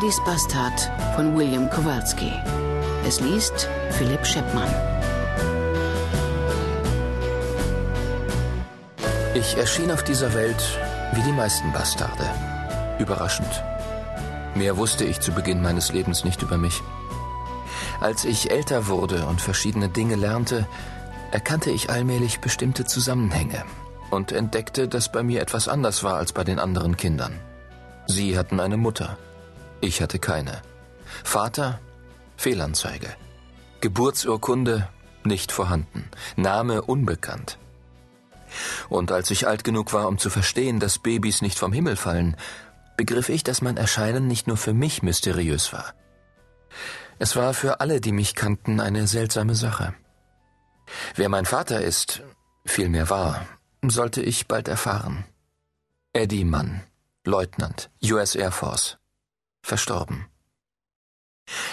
Eddys Bastard von William Kowalski. Es liest Philipp Scheppmann. Ich erschien auf dieser Welt wie die meisten Bastarde. Überraschend. Mehr wusste ich zu Beginn meines Lebens nicht über mich. Als ich älter wurde und verschiedene Dinge lernte, erkannte ich allmählich bestimmte Zusammenhänge und entdeckte, dass bei mir etwas anders war als bei den anderen Kindern. Sie hatten eine Mutter, ich hatte keine. Vater, Fehlanzeige. Geburtsurkunde, nicht vorhanden. Name unbekannt. Und als ich alt genug war, um zu verstehen, dass Babys nicht vom Himmel fallen, begriff ich, dass mein Erscheinen nicht nur für mich mysteriös war. Es war für alle, die mich kannten, eine seltsame Sache. Wer mein Vater ist, vielmehr war, sollte ich bald erfahren. Eddie Mann, Leutnant, US Air Force, verstorben.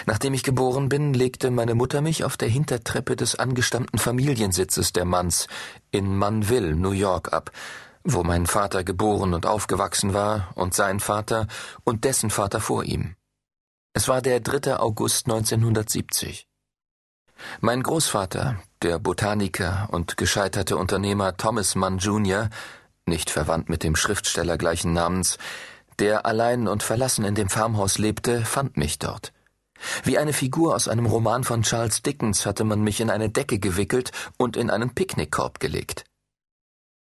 Nachdem ich geboren bin, legte meine Mutter mich auf der Hintertreppe des angestammten Familiensitzes der Manns in Manville, New York ab, wo mein Vater geboren und aufgewachsen war und sein Vater und dessen Vater vor ihm. Es war der 3. August 1970. Mein Großvater, der Botaniker und gescheiterte Unternehmer Thomas Mann Jr., nicht verwandt mit dem Schriftsteller gleichen Namens, der allein und verlassen in dem Farmhaus lebte, fand mich dort. Wie eine Figur aus einem Roman von Charles Dickens hatte man mich in eine Decke gewickelt und in einen Picknickkorb gelegt.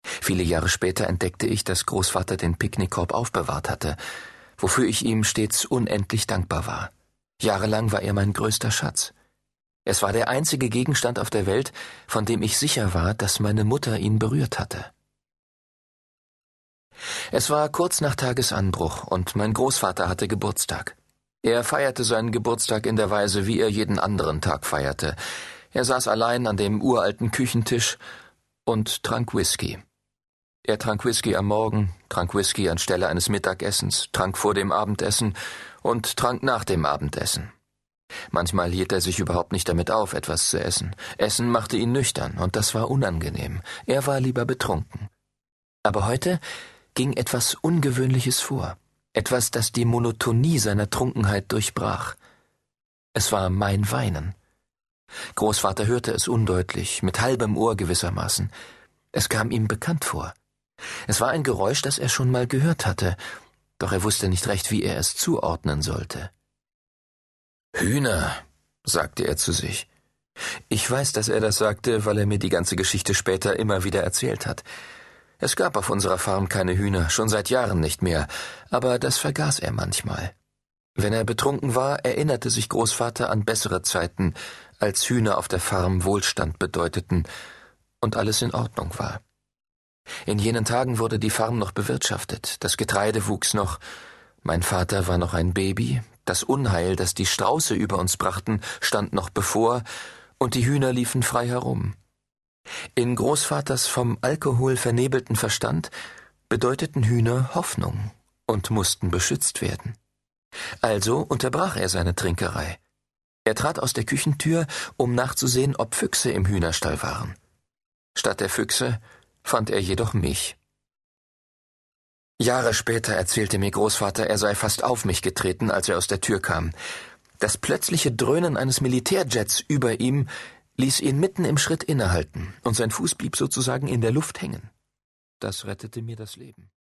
Viele Jahre später entdeckte ich, dass Großvater den Picknickkorb aufbewahrt hatte, wofür ich ihm stets unendlich dankbar war. Jahrelang war er mein größter Schatz. Es war der einzige Gegenstand auf der Welt, von dem ich sicher war, dass meine Mutter ihn berührt hatte. Es war kurz nach Tagesanbruch und mein Großvater hatte Geburtstag. Er feierte seinen Geburtstag in der Weise, wie er jeden anderen Tag feierte. Er saß allein an dem uralten Küchentisch und trank Whisky. Er trank Whisky am Morgen, trank Whisky anstelle eines Mittagessens, trank vor dem Abendessen und trank nach dem Abendessen. Manchmal hielt er sich überhaupt nicht damit auf, etwas zu essen. Essen machte ihn nüchtern, und das war unangenehm. Er war lieber betrunken. Aber heute ging etwas Ungewöhnliches vor, etwas, das die Monotonie seiner Trunkenheit durchbrach. Es war mein Weinen. Großvater hörte es undeutlich, mit halbem Ohr gewissermaßen. Es kam ihm bekannt vor. Es war ein Geräusch, das er schon mal gehört hatte, doch er wusste nicht recht, wie er es zuordnen sollte. Hühner, sagte er zu sich. Ich weiß, dass er das sagte, weil er mir die ganze Geschichte später immer wieder erzählt hat. Es gab auf unserer Farm keine Hühner, schon seit Jahren nicht mehr, aber das vergaß er manchmal. Wenn er betrunken war, erinnerte sich Großvater an bessere Zeiten, als Hühner auf der Farm Wohlstand bedeuteten und alles in Ordnung war. In jenen Tagen wurde die Farm noch bewirtschaftet, das Getreide wuchs noch, mein Vater war noch ein Baby, das Unheil, das die Strauße über uns brachten, stand noch bevor, und die Hühner liefen frei herum. In Großvaters vom Alkohol vernebelten Verstand bedeuteten Hühner Hoffnung und mussten beschützt werden. Also unterbrach er seine Trinkerei. Er trat aus der Küchentür, um nachzusehen, ob Füchse im Hühnerstall waren. Statt der Füchse fand er jedoch mich. Jahre später erzählte mir Großvater, er sei fast auf mich getreten, als er aus der Tür kam. Das plötzliche Dröhnen eines Militärjets über ihm ließ ihn mitten im Schritt innehalten, und sein Fuß blieb sozusagen in der Luft hängen. Das rettete mir das Leben.